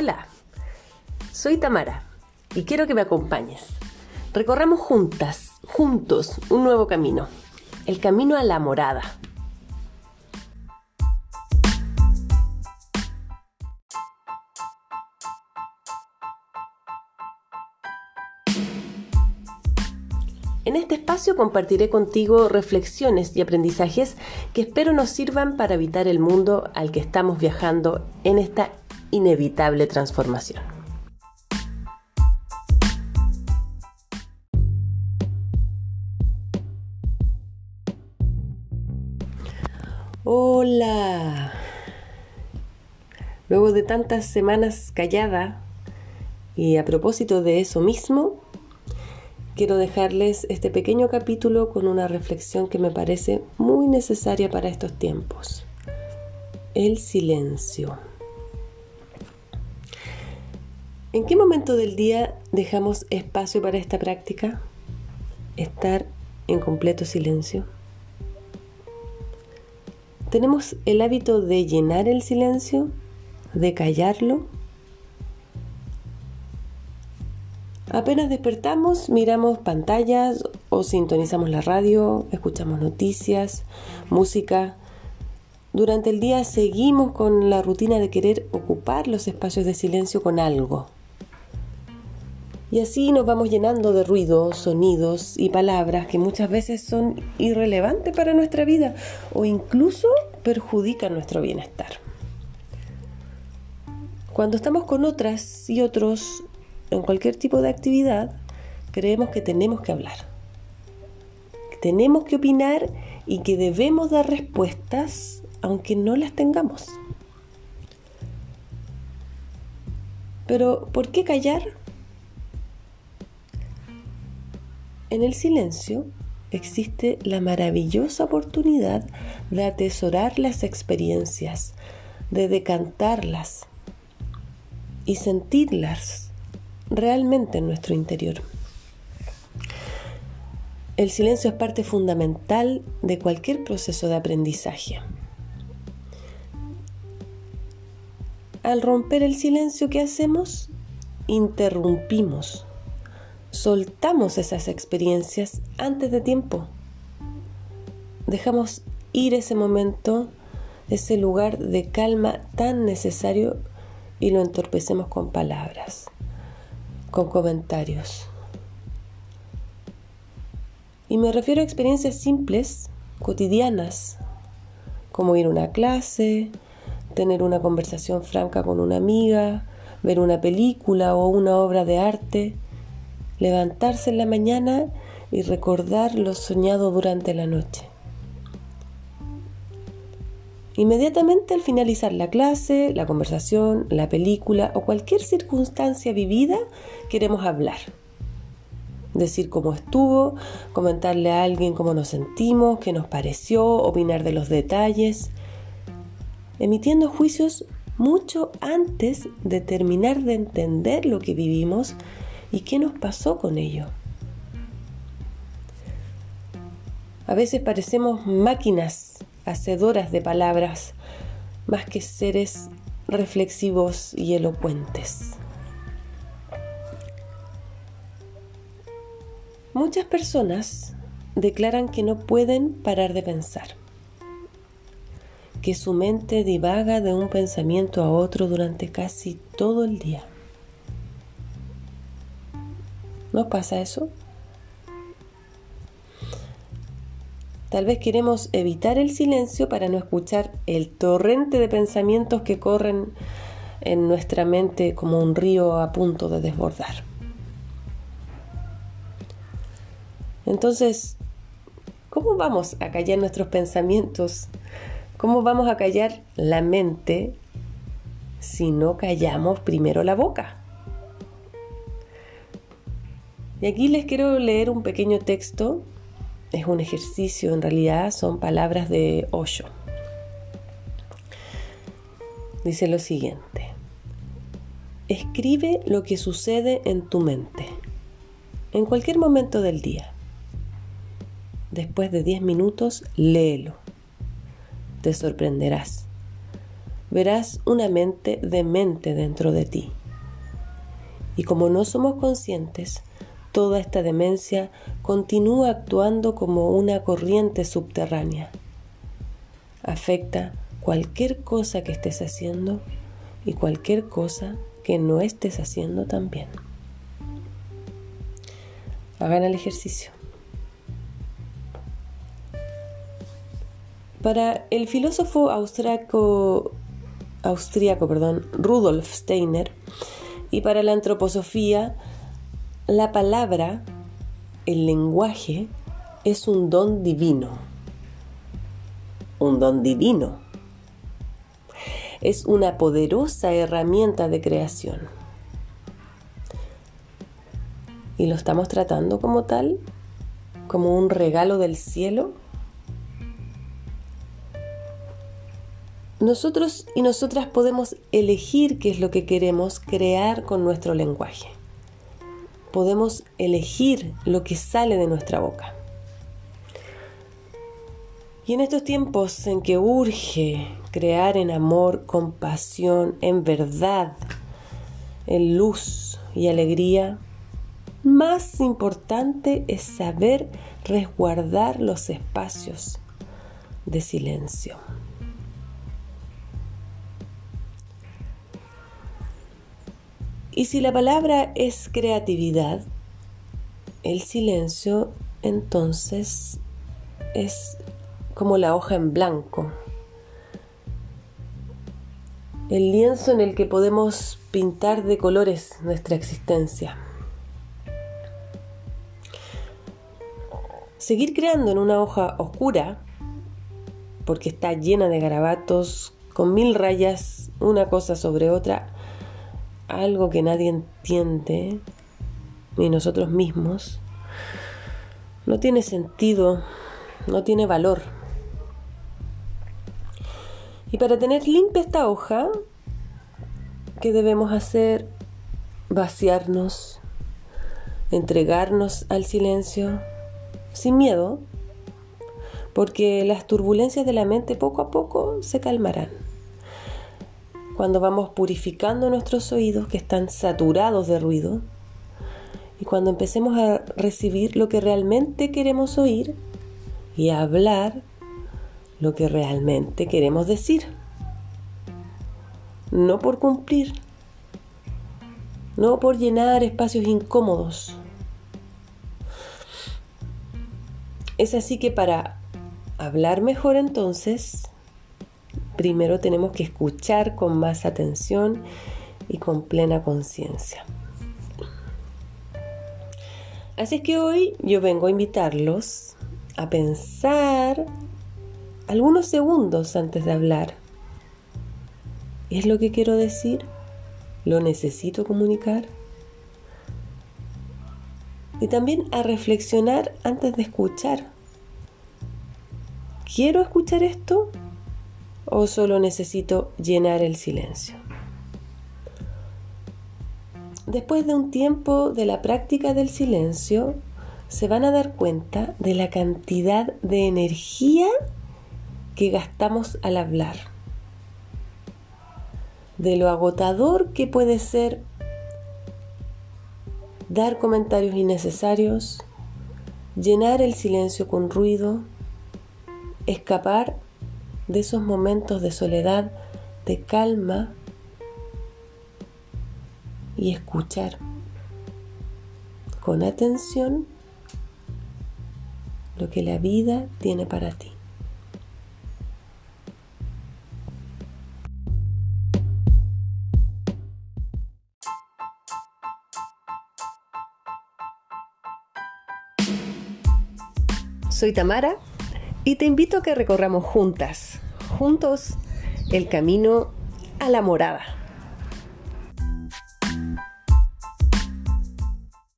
Hola, soy Tamara y quiero que me acompañes. Recorramos juntas, juntos, un nuevo camino, el camino a la morada. En este espacio compartiré contigo reflexiones y aprendizajes que espero nos sirvan para evitar el mundo al que estamos viajando en esta inevitable transformación. Hola. Luego de tantas semanas callada y a propósito de eso mismo, quiero dejarles este pequeño capítulo con una reflexión que me parece muy necesaria para estos tiempos. El silencio. ¿En qué momento del día dejamos espacio para esta práctica? Estar en completo silencio. ¿Tenemos el hábito de llenar el silencio? ¿De callarlo? Apenas despertamos, miramos pantallas o sintonizamos la radio, escuchamos noticias, música. Durante el día seguimos con la rutina de querer ocupar los espacios de silencio con algo. Y así nos vamos llenando de ruidos, sonidos y palabras que muchas veces son irrelevantes para nuestra vida o incluso perjudican nuestro bienestar. Cuando estamos con otras y otros en cualquier tipo de actividad, creemos que tenemos que hablar, tenemos que opinar y que debemos dar respuestas aunque no las tengamos. Pero, ¿por qué callar? En el silencio existe la maravillosa oportunidad de atesorar las experiencias, de decantarlas y sentirlas realmente en nuestro interior. El silencio es parte fundamental de cualquier proceso de aprendizaje. Al romper el silencio, ¿qué hacemos? Interrumpimos, soltamos esas experiencias antes de tiempo. Dejamos ir ese momento, ese lugar de calma tan necesario y lo entorpecemos con palabras con comentarios. Y me refiero a experiencias simples, cotidianas, como ir a una clase, tener una conversación franca con una amiga, ver una película o una obra de arte, levantarse en la mañana y recordar lo soñado durante la noche. Inmediatamente al finalizar la clase, la conversación, la película o cualquier circunstancia vivida, queremos hablar. Decir cómo estuvo, comentarle a alguien cómo nos sentimos, qué nos pareció, opinar de los detalles, emitiendo juicios mucho antes de terminar de entender lo que vivimos y qué nos pasó con ello. A veces parecemos máquinas hacedoras de palabras, más que seres reflexivos y elocuentes. Muchas personas declaran que no pueden parar de pensar, que su mente divaga de un pensamiento a otro durante casi todo el día. ¿No pasa eso? Tal vez queremos evitar el silencio para no escuchar el torrente de pensamientos que corren en nuestra mente como un río a punto de desbordar. Entonces, ¿cómo vamos a callar nuestros pensamientos? ¿Cómo vamos a callar la mente si no callamos primero la boca? Y aquí les quiero leer un pequeño texto es un ejercicio, en realidad son palabras de Osho. Dice lo siguiente, escribe lo que sucede en tu mente, en cualquier momento del día. Después de 10 minutos, léelo. Te sorprenderás. verás una mente demente dentro de ti. Y como no somos conscientes, toda esta demencia continúa actuando como una corriente subterránea. Afecta cualquier cosa que estés haciendo y cualquier cosa que no estés haciendo también. Hagan el ejercicio. Para el filósofo austriaco, Rudolf Steiner y para la antroposofía, la palabra, el lenguaje, es un don divino. Un don divino. Es una poderosa herramienta de creación. ¿Y lo estamos tratando como tal? ¿Como un regalo del cielo? Nosotros y nosotras podemos elegir qué es lo que queremos crear con nuestro lenguaje. Podemos elegir lo que sale de nuestra boca. Y en estos tiempos en que urge crear en amor, compasión, en verdad, en luz y alegría, más importante es saber resguardar los espacios de silencio. Y si la palabra es creatividad, el silencio entonces es como la hoja en blanco, el lienzo en el que podemos pintar de colores nuestra existencia. Seguir creando en una hoja oscura, porque está llena de garabatos, con mil rayas, una cosa sobre otra, algo que nadie entiende, ni nosotros mismos, no tiene sentido, no tiene valor. Y para tener limpia esta hoja, ¿qué debemos hacer? Vaciarnos, entregarnos al silencio, sin miedo, porque las turbulencias de la mente poco a poco se calmarán cuando vamos purificando nuestros oídos que están saturados de ruido y cuando empecemos a recibir lo que realmente queremos oír y a hablar lo que realmente queremos decir. No por cumplir, no por llenar espacios incómodos. Es así que para hablar mejor entonces primero tenemos que escuchar con más atención y con plena conciencia. Así es que hoy yo vengo a invitarlos a pensar algunos segundos antes de hablar. ¿Es lo que quiero decir? ¿Lo necesito comunicar? Y también a reflexionar antes de escuchar. ¿Quiero escuchar esto? O solo necesito llenar el silencio. Después de un tiempo de la práctica del silencio, se van a dar cuenta de la cantidad de energía que gastamos al hablar, de lo agotador que puede ser dar comentarios innecesarios, llenar el silencio con ruido, escapar de esos momentos de soledad, de calma y escuchar con atención lo que la vida tiene para ti. Soy Tamara y te invito a que recorramos juntas, juntos, el camino a la morada.